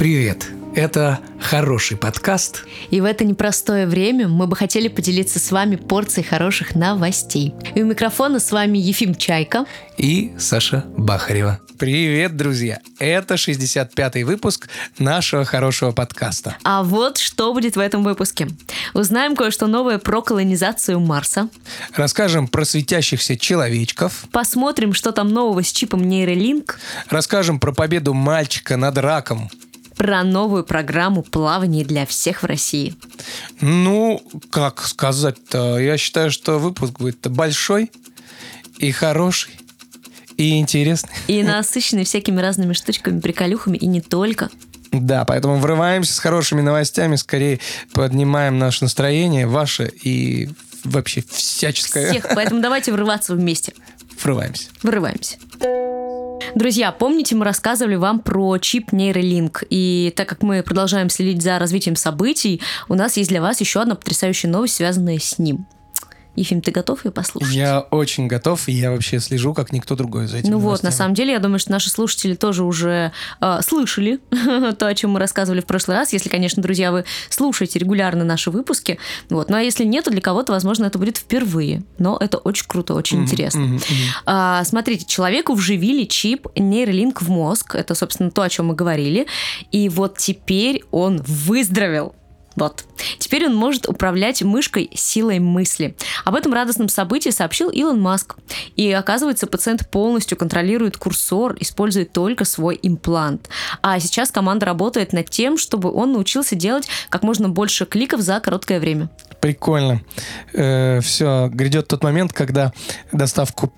Привет! Это хороший подкаст. И в это непростое время мы бы хотели поделиться с вами порцией хороших новостей. И у микрофона с вами Ефим Чайка и Саша Бахарева. Привет, друзья! Это 65-й выпуск нашего хорошего подкаста. А вот что будет в этом выпуске. Узнаем кое-что новое про колонизацию Марса. Расскажем про светящихся человечков. Посмотрим, что там нового с чипом нейролинк. Расскажем про победу мальчика над раком про новую программу плавания для всех в России. Ну, как сказать-то? Я считаю, что выпуск будет большой и хороший. И интересный. И насыщенный всякими разными штучками, приколюхами, и не только. Да, поэтому врываемся с хорошими новостями, скорее поднимаем наше настроение, ваше и вообще всяческое. Всех, поэтому давайте врываться вместе. Врываемся. Врываемся. Друзья, помните, мы рассказывали вам про чип нейролинк, и так как мы продолжаем следить за развитием событий, у нас есть для вас еще одна потрясающая новость, связанная с ним. Ефим, ты готов ее послушать? Я очень готов, и я вообще слежу, как никто другой за этим. Ну вот, на самом деле, я думаю, что наши слушатели тоже уже э, слышали то, о чем мы рассказывали в прошлый раз. Если, конечно, друзья, вы слушаете регулярно наши выпуски. Вот. Ну а если нет, то для кого-то, возможно, это будет впервые. Но это очень круто, очень mm-hmm, интересно. Mm-hmm, mm-hmm. А, смотрите, человеку вживили чип нейролинк в мозг. Это, собственно, то, о чем мы говорили. И вот теперь он выздоровел. Вот. Теперь он может управлять мышкой силой мысли. Об этом радостном событии сообщил Илон Маск. И оказывается, пациент полностью контролирует курсор, использует только свой имплант. А сейчас команда работает над тем, чтобы он научился делать как можно больше кликов за короткое время. Прикольно. Э, все, грядет тот момент, когда доставку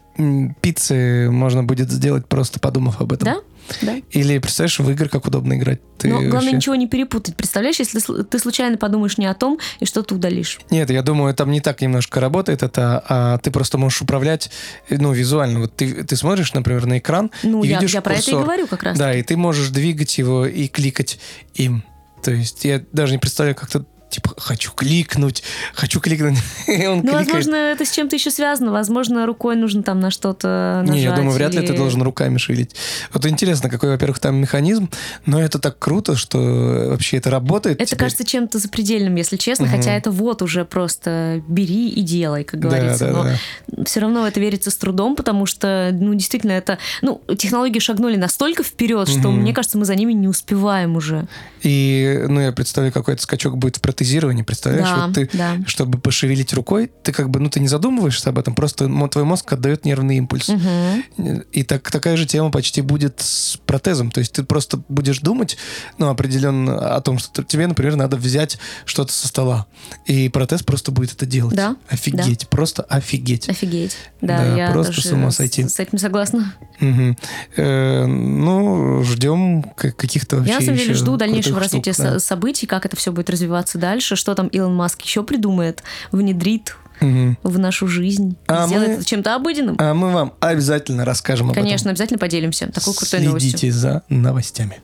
пиццы можно будет сделать просто подумав об этом. Да? Да. Или, представляешь, в игры как удобно играть. Ты Но главное вообще... ничего не перепутать. Представляешь, если ты случайно подумаешь не о том, и что-то удалишь. Нет, я думаю, там не так немножко работает это, а ты просто можешь управлять, ну, визуально. Вот ты, ты смотришь, например, на экран ну, и я, видишь я про курсор. это и говорю как раз. Да, и ты можешь двигать его и кликать им. То есть я даже не представляю, как ты типа, хочу кликнуть, хочу кликнуть. и он ну, возможно, это с чем-то еще связано. Возможно, рукой нужно там на что-то нажать. Не, я думаю, вряд или... ли ты должен руками шевелить. Вот интересно, какой, во-первых, там механизм, но это так круто, что вообще это работает. Это теперь. кажется чем-то запредельным, если честно, угу. хотя это вот уже просто бери и делай, как говорится. Да, да, но да. все равно в это верится с трудом, потому что, ну, действительно, это... Ну, технологии шагнули настолько вперед, угу. что, мне кажется, мы за ними не успеваем уже. И, ну, я представляю, какой это скачок будет в протезировании, представляешь? Да, вот ты, да. чтобы пошевелить рукой, ты как бы, ну, ты не задумываешься об этом, просто твой мозг отдает нервный импульс. Угу. И так, такая же тема почти будет с протезом. То есть ты просто будешь думать, ну, определенно о том, что тебе, например, надо взять что-то со стола. И протез просто будет это делать. Да. Офигеть. Да. Просто офигеть. Офигеть. Да, да я просто с ума сойти. С этим согласна. Угу. Э, ну, ждем каких-то вообще Я, на самом деле, жду дальнейшего развития да. событий, как это все будет развиваться дальше, что там Илон Маск еще придумает, внедрит угу. в нашу жизнь, а сделает мы, это чем-то обыденным. А мы вам обязательно расскажем об Конечно, этом. обязательно поделимся такой крутой Следите новостью. Следите за новостями.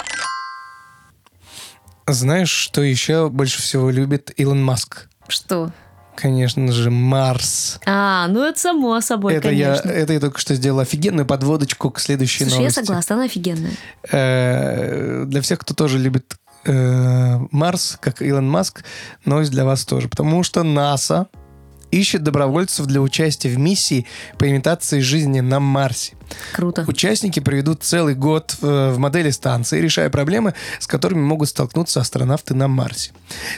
Знаешь, что еще больше всего любит Илон Маск? Что? Конечно же, Марс. А, ну это само собой, это конечно. Я, это я только что сделал офигенную подводочку к следующей Слушай, новости. я согласна, она офигенная. Э, для всех, кто тоже любит э, Марс, как Илон Маск, новость для вас тоже. Потому что НАСА ищет добровольцев для участия в миссии по имитации жизни на Марсе. Круто. Участники проведут целый год в, в модели станции, решая проблемы, с которыми могут столкнуться астронавты на Марсе.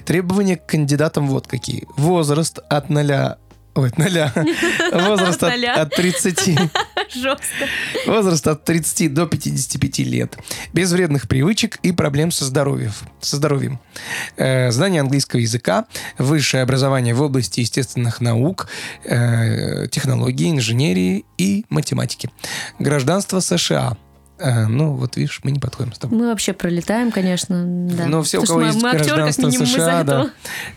Требования к кандидатам вот какие. Возраст от 0 Ой, ноля. Возраст от, от 30. Жестко. Возраст от 30 до 55 лет. Без вредных привычек и проблем со здоровьем. Со здоровьем. Э, знание английского языка, высшее образование в области естественных наук, э, технологии, инженерии и математики. Гражданство США – а, ну, вот видишь, мы не подходим с тобой. Мы вообще пролетаем, конечно, да. Ну, все, у кого есть мы гражданство актер, США, да.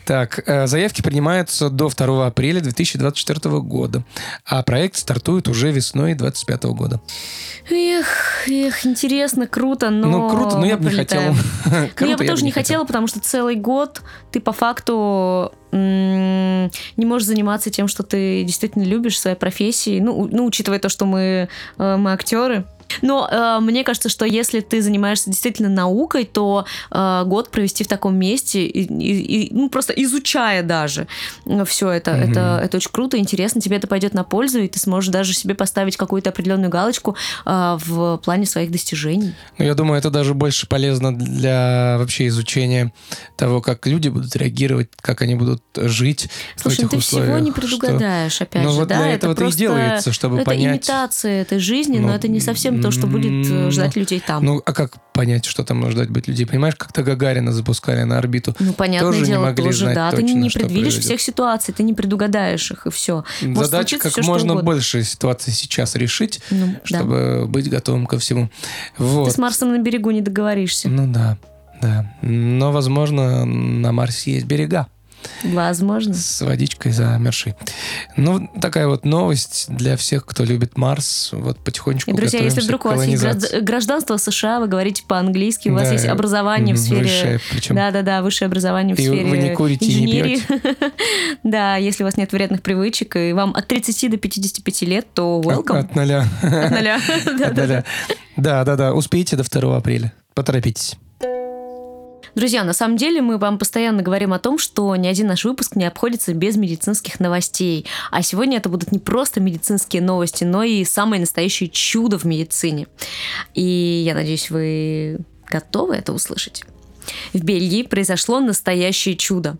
Так, э, заявки принимаются до 2 апреля 2024 года, а проект стартует уже весной 2025 года. Эх, эх, интересно, круто, но... Ну, круто, но я бы не хотела. Ну, я бы тоже не хотела, потому что целый год ты по факту не можешь заниматься тем, что ты действительно любишь, своей профессией. Ну, ну учитывая то, что мы, э, мы актеры, Но э, мне кажется, что если ты занимаешься действительно наукой, то э, год провести в таком месте, и, и, и, ну, просто изучая даже все это, mm-hmm. это, это очень круто, интересно, тебе это пойдет на пользу, и ты сможешь даже себе поставить какую-то определенную галочку э, в плане своих достижений. Ну, я думаю, это даже больше полезно для вообще изучения того, как люди будут реагировать, как они будут жить. Слушай, в этих ты условиях, всего не предугадаешь, что... опять ну, же, вот да? Для этого это и делается, чтобы это понять. Это имитация этой жизни, но, но это не совсем то, что будет э, ждать людей там. Ну, а как понять, что там ждать быть людей? Понимаешь, как-то Гагарина запускали на орбиту. Ну, понятное тоже дело, не могли тоже, знать да. Точно, ты не предвидишь всех ситуаций, ты не предугадаешь их, и все. Может Задача как все, можно больше ситуаций сейчас решить, ну, чтобы да. быть готовым ко всему. Вот. Ты с Марсом на берегу не договоришься. Ну да, да. Но, возможно, на Марсе есть берега. Возможно. С водичкой замерзшей. Ну, такая вот новость для всех, кто любит Марс. Вот потихонечку И, друзья, если вдруг у вас есть гражданство США, вы говорите по-английски, у вас да, есть образование в сфере... Высшее, причем. Да-да-да, высшее образование в и сфере вы не курите инженерии. И не пьете. да, если у вас нет вредных привычек, и вам от 30 до 55 лет, то welcome. От ноля. От ноля. Да-да-да. Успейте до 2 апреля. Поторопитесь. Друзья, на самом деле мы вам постоянно говорим о том, что ни один наш выпуск не обходится без медицинских новостей. А сегодня это будут не просто медицинские новости, но и самое настоящее чудо в медицине. И я надеюсь, вы готовы это услышать. В Бельгии произошло настоящее чудо.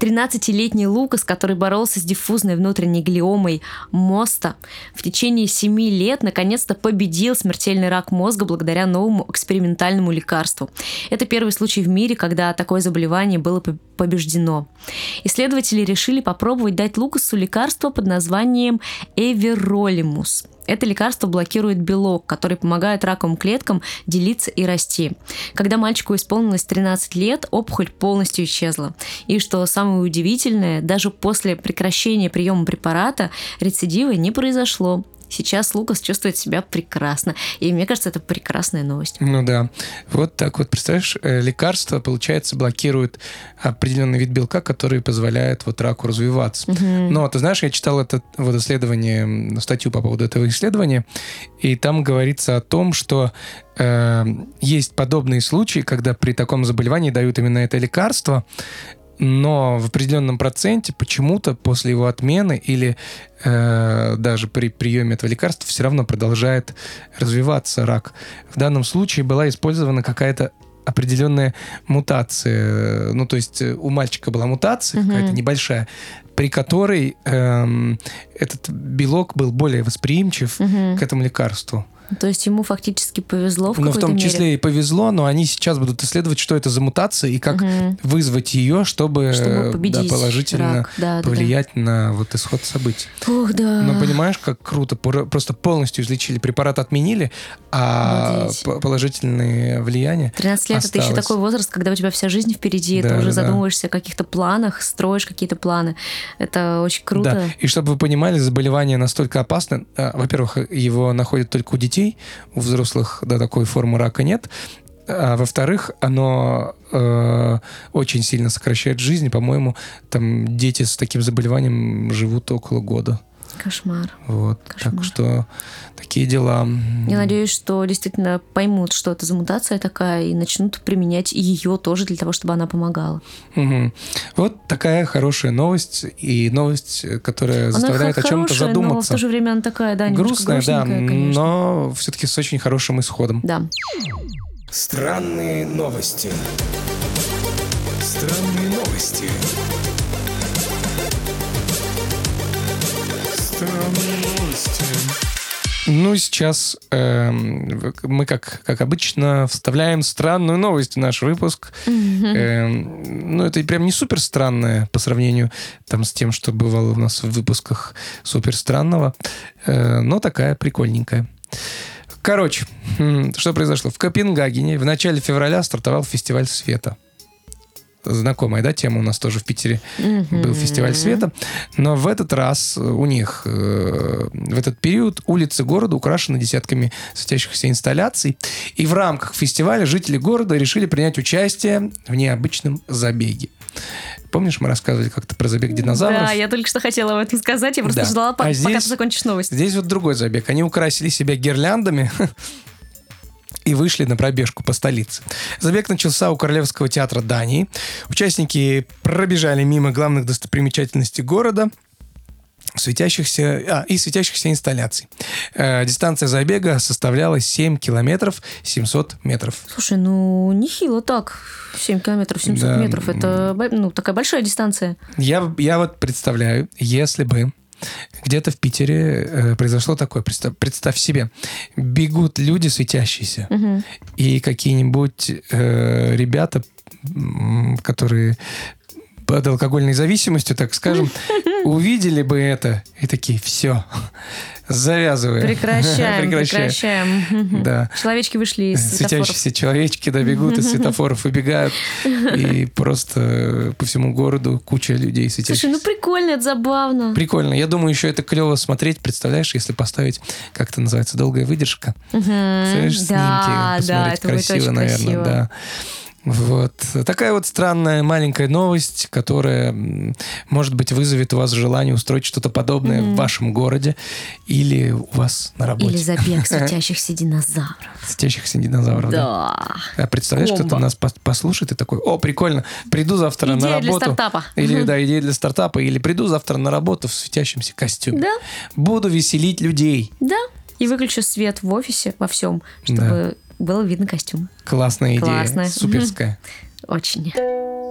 13-летний Лукас, который боролся с диффузной внутренней глиомой моста, в течение 7 лет наконец-то победил смертельный рак мозга благодаря новому экспериментальному лекарству. Это первый случай в мире, когда такое заболевание было побеждено. Исследователи решили попробовать дать Лукасу лекарство под названием Эверолимус. Это лекарство блокирует белок, который помогает раковым клеткам делиться и расти. Когда мальчику исполнилось 13 лет, опухоль полностью исчезла. И что самое удивительное, даже после прекращения приема препарата рецидива не произошло. Сейчас Лукас чувствует себя прекрасно. И мне кажется, это прекрасная новость. Ну да. Вот так вот, представляешь, э, лекарство, получается, блокирует определенный вид белка, который позволяет вот раку развиваться. Угу. Но ты знаешь, я читал это вот исследование, статью по поводу этого исследования, и там говорится о том, что э, есть подобные случаи, когда при таком заболевании дают именно это лекарство, но в определенном проценте почему-то после его отмены или э, даже при приеме этого лекарства все равно продолжает развиваться рак. В данном случае была использована какая-то определенная мутация. Ну, то есть у мальчика была мутация угу. какая-то небольшая, при которой эм, этот белок был более восприимчив угу. к этому лекарству. То есть ему фактически повезло в Ну, в том мере. числе и повезло, но они сейчас будут исследовать, что это за мутация и как угу. вызвать ее, чтобы, чтобы да, положительно рак. Да, повлиять да, да. на вот исход событий. Ох, да. Но понимаешь, как круто, просто полностью излечили, препарат отменили, а Молодец. положительные влияния 13 лет это еще такой возраст, когда у тебя вся жизнь впереди, да, ты уже да, задумываешься о каких-то планах, строишь какие-то планы. Это очень круто. Да. И чтобы вы понимали, заболевание настолько опасно. Во-первых, его находят только у детей, у взрослых до такой формы рака нет. А во-вторых, оно э, очень сильно сокращает жизнь. По-моему, там дети с таким заболеванием живут около года. Кошмар. Вот. Кошмар. Так что такие дела. Я надеюсь, что действительно поймут, что это за мутация такая, и начнут применять ее тоже для того, чтобы она помогала. Угу. Вот такая хорошая новость, и новость, которая она заставляет о чем-то задуматься. Но в то же время она такая, да, грустная, да, конечно. но все-таки с очень хорошим исходом. Да. Странные новости. Странные новости. Странные новости. Ну, сейчас э, мы, как, как обычно, вставляем странную новость в наш выпуск. Mm-hmm. Э, ну, это прям не супер странное по сравнению там, с тем, что бывало у нас в выпусках супер странного, э, но такая прикольненькая. Короче, что произошло? В Копенгагене в начале февраля стартовал фестиваль света знакомая, да, тема у нас тоже в Питере mm-hmm. был фестиваль света, но в этот раз у них э, в этот период улицы города украшены десятками светящихся инсталляций, и в рамках фестиваля жители города решили принять участие в необычном забеге. Помнишь, мы рассказывали как-то про забег динозавров? Да, я только что хотела об этом сказать. Я просто Да. ждала, А пока здесь- ты закончишь новость. Здесь вот другой забег. Они украсили себя гирляндами и вышли на пробежку по столице. Забег начался у Королевского театра Дании. Участники пробежали мимо главных достопримечательностей города – светящихся, а, и светящихся инсталляций. Э, дистанция забега составляла 7 километров 700 метров. Слушай, ну нехило так. 7 километров 700 Да. метров. Это ну, такая большая дистанция. Я, я вот представляю, если бы где-то в Питере э, произошло такое, представь, представь себе, бегут люди светящиеся, Мгм. и какие-нибудь э, ребята, которые под алкогольной зависимостью, так скажем, увидели бы это и такие, все, завязываем. Прекращаем, Прекращаем. прекращаем. Да. Человечки вышли из светофоров. Светящиеся человечки добегут из светофоров, выбегают, и просто по всему городу куча людей светящихся. Слушай, ну прикольно, это забавно. Прикольно. Я думаю, еще это клево смотреть. Представляешь, если поставить, как это называется, долгая выдержка. Мгм. Представляешь, снимки, Да, да, посмотреть это будет красиво, очень наверное, красиво. да. Вот. Такая вот странная маленькая новость, которая, может быть, вызовет у вас желание устроить что-то подобное в вашем городе или у вас на работе. Или забег светящихся динозавров. Светящихся динозавров. Да. Да. А представляешь, кто-то нас пос- послушает и такой, о, прикольно, приду завтра на Идея для работу. стартапа. Или, да, идея для стартапа. Или приду завтра на работу в светящемся костюме. Да. Буду веселить людей. Да. И выключу свет в офисе во всем, чтобы было видно костюм. Классная идея. Классная. Суперская. Очень.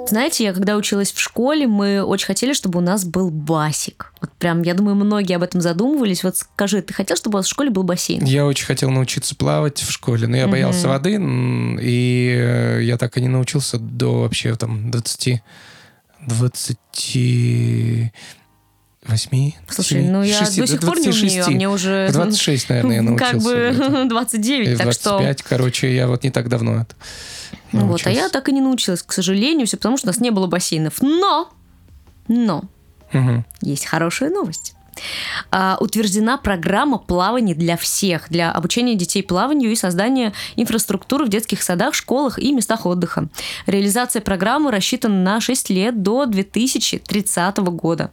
Знаете, я когда училась в школе, мы очень хотели, чтобы у нас был басик. Вот прям, я думаю, многие об этом задумывались. Вот скажи, ты хотел, чтобы у вас в школе был бассейн? Я очень хотел научиться плавать в школе, но я боялся воды, и э, я так и не научился до вообще там 20... 28... Слушай, ну я до сих пор не умею, а мне уже... В 26, наверное, я научился. Как бы И 29, в так что... 25, короче, я вот не так давно это Ну Вот, а научился. я так и не научилась, к сожалению, все потому, что у нас не было бассейнов. Но, но, Мгм. есть хорошая новость. А, утверждена программа плавания для всех, для обучения детей плаванию и создания инфраструктуры в детских садах, школах и местах отдыха. Реализация программы рассчитана на 6 лет до 2030 года.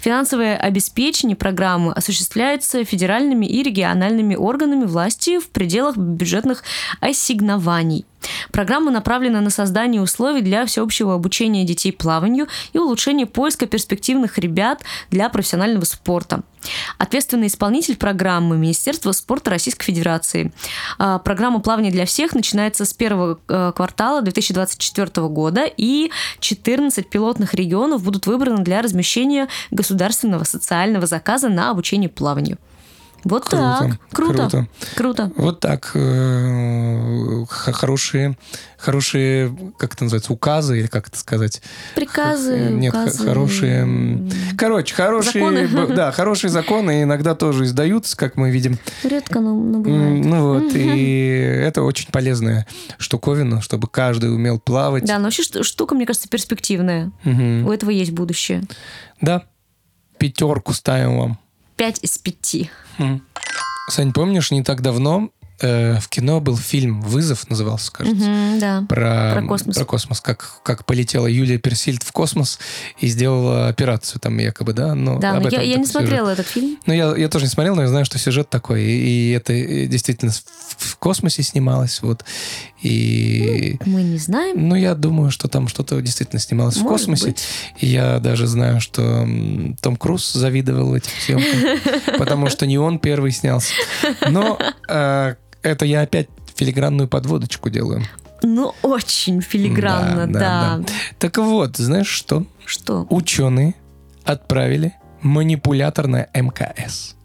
Финансовое обеспечение программы осуществляется федеральными и региональными органами власти в пределах бюджетных ассигнований. Программа направлена на создание условий для всеобщего обучения детей плаванию и улучшение поиска перспективных ребят для профессионального спорта. Ответственный исполнитель программы Министерство спорта Российской Федерации. А, Программа плавания для всех начинается с первого э, квартала 2024 года, и 14 пилотных регионов будут выбраны для размещения государственного социального заказа на обучение плаванию. Вот Круто, так. Круто. круто. Круто. Вот так. э, Хорошие, хорошие, как это называется, указы, или как это сказать? Приказы, Нет, указы. хорошие... Короче, хорошие... Законы. Да, хорошие законы иногда тоже издаются, как мы видим. Редко, но, но бывает. Ну вот, и это очень полезная штуковина, чтобы каждый умел плавать. Да, но вообще штука, мне кажется, перспективная. Мгм. У этого есть будущее. Да. Пятерку ставим вам. Пять из пяти. Мгм. Сань, помнишь, не так давно э, в кино был фильм «Вызов» назывался, кажется. Мгм, да. Про, Про космос. Про космос. Как, как полетела Юлия Персильд в космос и сделала операцию там якобы, да? Но Да, но я, я не сюжет. смотрела этот фильм. Ну, я, я тоже не смотрел, но я знаю, что сюжет такой. И, и это э, действительно в, в космосе снималось. Вот. И... Мы не знаем. Ну, я думаю, что там что-то действительно снималось в Может космосе. быть. И я даже знаю, что Том Круз завидовал этим съемкам, потому что не он первый снялся. Но э, это я опять филигранную подводочку делаю. Ну, очень филигранно, да. Так вот, знаешь что? Что? Ученые отправили манипулятор на МКС.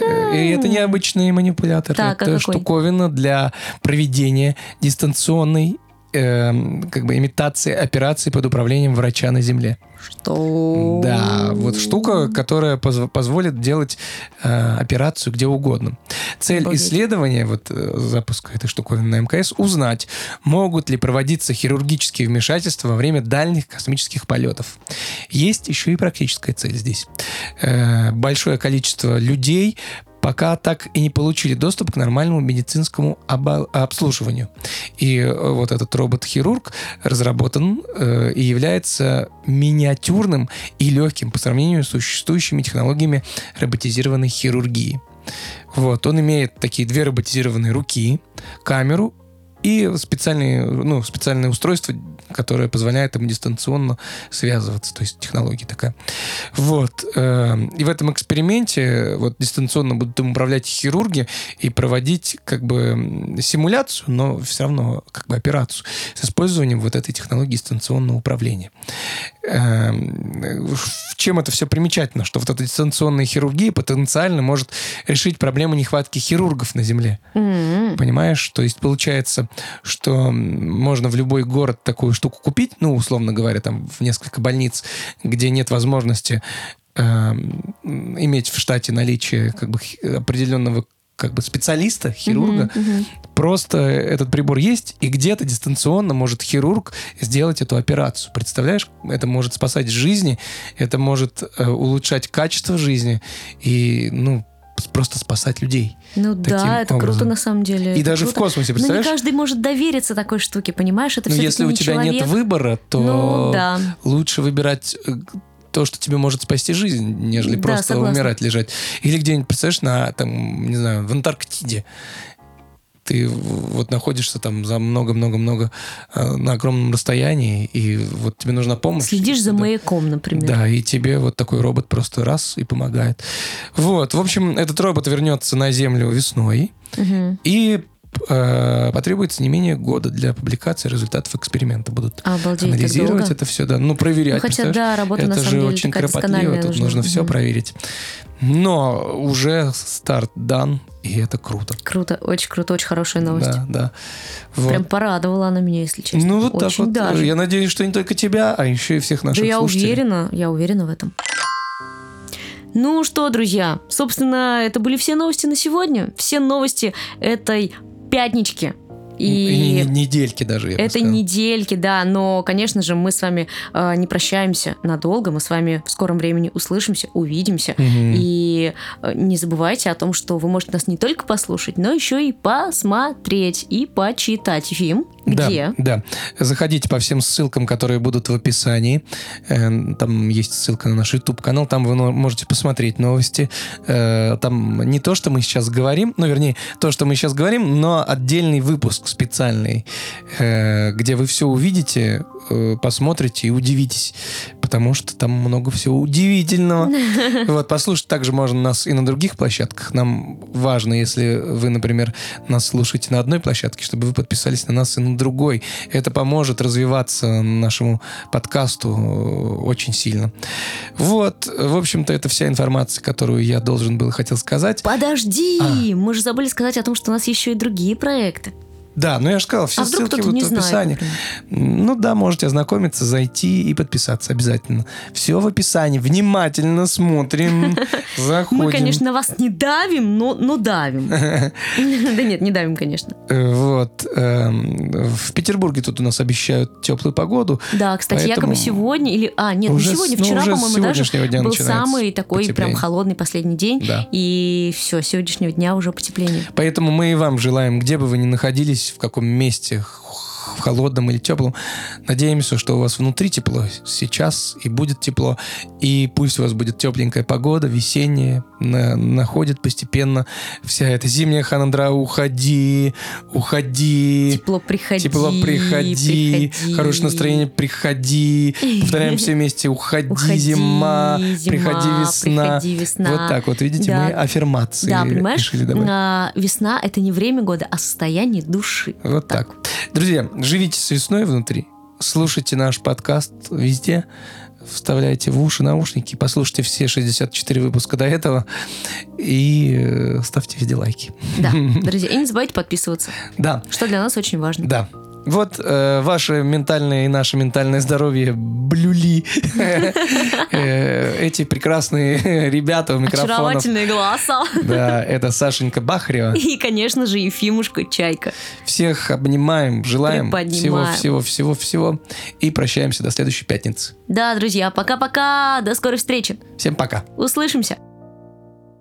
Э, И это необычный манипулятор. Так, а это какой? штуковина для проведения дистанционной эм, как бы имитации операции под управлением врача на Земле. Что? Да, вот штука, которая позв- позволит делать э, операцию где угодно. Цель Обалдеть. исследования, вот э, запуска этой штуковины на МКС, узнать, могут ли проводиться хирургические вмешательства во время дальних космических полетов. Есть еще и практическая цель здесь. Э, большое количество людей пока так и не получили доступ к нормальному медицинскому обслуживанию. И э, вот этот робот-хирург разработан э, и является миниатюрным и легким по сравнению с существующими технологиями роботизированной хирургии. Вот, он имеет такие две роботизированные руки, камеру и специальные, ну, специальное устройство, которое позволяет ему дистанционно связываться, то есть технология такая. Вот. э, И в этом эксперименте вот дистанционно будут им управлять хирурги и проводить как бы симуляцию, но все равно как бы операцию с использованием вот этой технологии дистанционного управления. Эм, в чем это все примечательно? Что вот эта дистанционная хирургия потенциально может решить проблему нехватки хирургов на Земле. М. Понимаешь? То есть получается, что можно в любой город такую штуку купить, ну, условно говоря, там в несколько больниц, где нет возможности эм, иметь в штате наличие как бы определенного как бы специалиста, хирурга, Мгм, мгм. просто этот прибор есть, и где-то дистанционно может хирург сделать эту операцию. Представляешь, это может спасать жизни, это может э, улучшать качество жизни и, ну, просто спасать людей. Ну да, это круто образом. на самом деле. И это даже в круто. космосе, Но не представляешь? каждый может довериться такой штуке, понимаешь? Это Но все-таки если у тебя человек. нет выбора, то Ну да. лучше выбирать э, то, что тебе может спасти жизнь, нежели Да, просто согласна. умирать, лежать. Или где-нибудь, представляешь, на, там, не знаю, в Антарктиде. Ты вот находишься там за много-много-много э, на огромном расстоянии, и вот тебе нужна помощь. Следишь за Да. маяком, например. Да, и тебе вот такой робот просто раз и помогает. Вот, в общем, этот робот вернется на Землю весной, Мгм. и потребуется не менее года для публикации результатов эксперимента. Будут Обалдеть, так анализировать это все, да. Ну, проверять. Ну, хотя, да, работа это на же самом деле очень кропотливо, тут нужна. нужно все Мгм. проверить. Но уже старт дан, и это круто. Круто, очень круто, очень хорошая новость. Да, да. Вот. Прям порадовала она меня, если честно. ну, вот так очень вот. даже. Я надеюсь, что не только тебя, а еще и всех наших Да я слушателей. уверена, я уверена в этом. Ну что, друзья, собственно, это были все новости на сегодня. Все новости этой пятнички. И, И, не- недельки даже, я это недельки, да, но, конечно же, мы с вами э, не прощаемся надолго, мы с вами в скором времени услышимся, увидимся. Мгм. И э, не забывайте о том, что вы можете нас не только послушать, но еще и посмотреть и почитать фильм. Где? Да, да. Заходите по всем ссылкам, которые будут в описании. Э, Там есть ссылка на наш YouTube-канал, там вы можете посмотреть новости. Э, Там не то, что мы сейчас говорим, ну, вернее, то, что мы сейчас говорим, но отдельный выпуск специальный, э, где вы все увидите, э, посмотрите и удивитесь, потому что там много всего удивительного. Вот, послушать также можно нас и на других площадках. Нам важно, если вы, например, нас слушаете на одной площадке, чтобы вы подписались на нас и на другой. Это поможет развиваться нашему подкасту э, очень сильно. Вот, в общем-то, это вся информация, которую я должен был хотел сказать. Подожди, А. мы же забыли сказать о том, что у нас еще и другие проекты. Да, ну я же сказал, все а ссылки не в знает. описании. например? Ну да, можете ознакомиться, зайти и подписаться обязательно. Все в описании. Внимательно смотрим, заходим. Мы, конечно, вас не давим, но, но давим. Да нет, не давим, конечно. Э, Вот. эм, В Петербурге тут у нас обещают теплую погоду. Да, кстати, якобы сегодня, или, а, нет, не сегодня, ну, вчера, по-моему, даже был самый такой прям холодный последний день. И все, сегодняшнего дня уже потепление. Поэтому мы и вам желаем, где бы вы ни находились, в каком месте, в холодном или теплом, надеемся, что у вас внутри тепло сейчас и будет тепло. И пусть у вас будет тепленькая погода, весенняя, на- находит постепенно вся эта зимняя хандра. Уходи, уходи. Тепло приходи. Тепло приходи, приходи. хорошее настроение приходи. Повторяем все вместе. Уходи, Уходи, зима, зима, приходи весна. приходи весна. Вот так вот, видите, Да. мы аффирмации Да, понимаешь, решили добавить. а, весна это не время года, а состояние души. Вот так. Друзья, живите с весной внутри, слушайте наш подкаст везде, вставляйте в уши наушники, послушайте все 64 выпуска до этого и э, ставьте везде лайки. Да, друзья, и не забывайте подписываться, Да, что для нас очень важно. да. Вот э, ваше ментальное и наше ментальное здоровье блюли э, эти прекрасные ребята у микрофонов. Очаровательные голоса. Да, это Сашенька Бахарева. И, конечно же, Ефимушка Чайка. Всех обнимаем, желаем всего-всего-всего-всего и прощаемся до следующей пятницы. Да, друзья, пока-пока, до скорой встречи. Всем пока. Услышимся.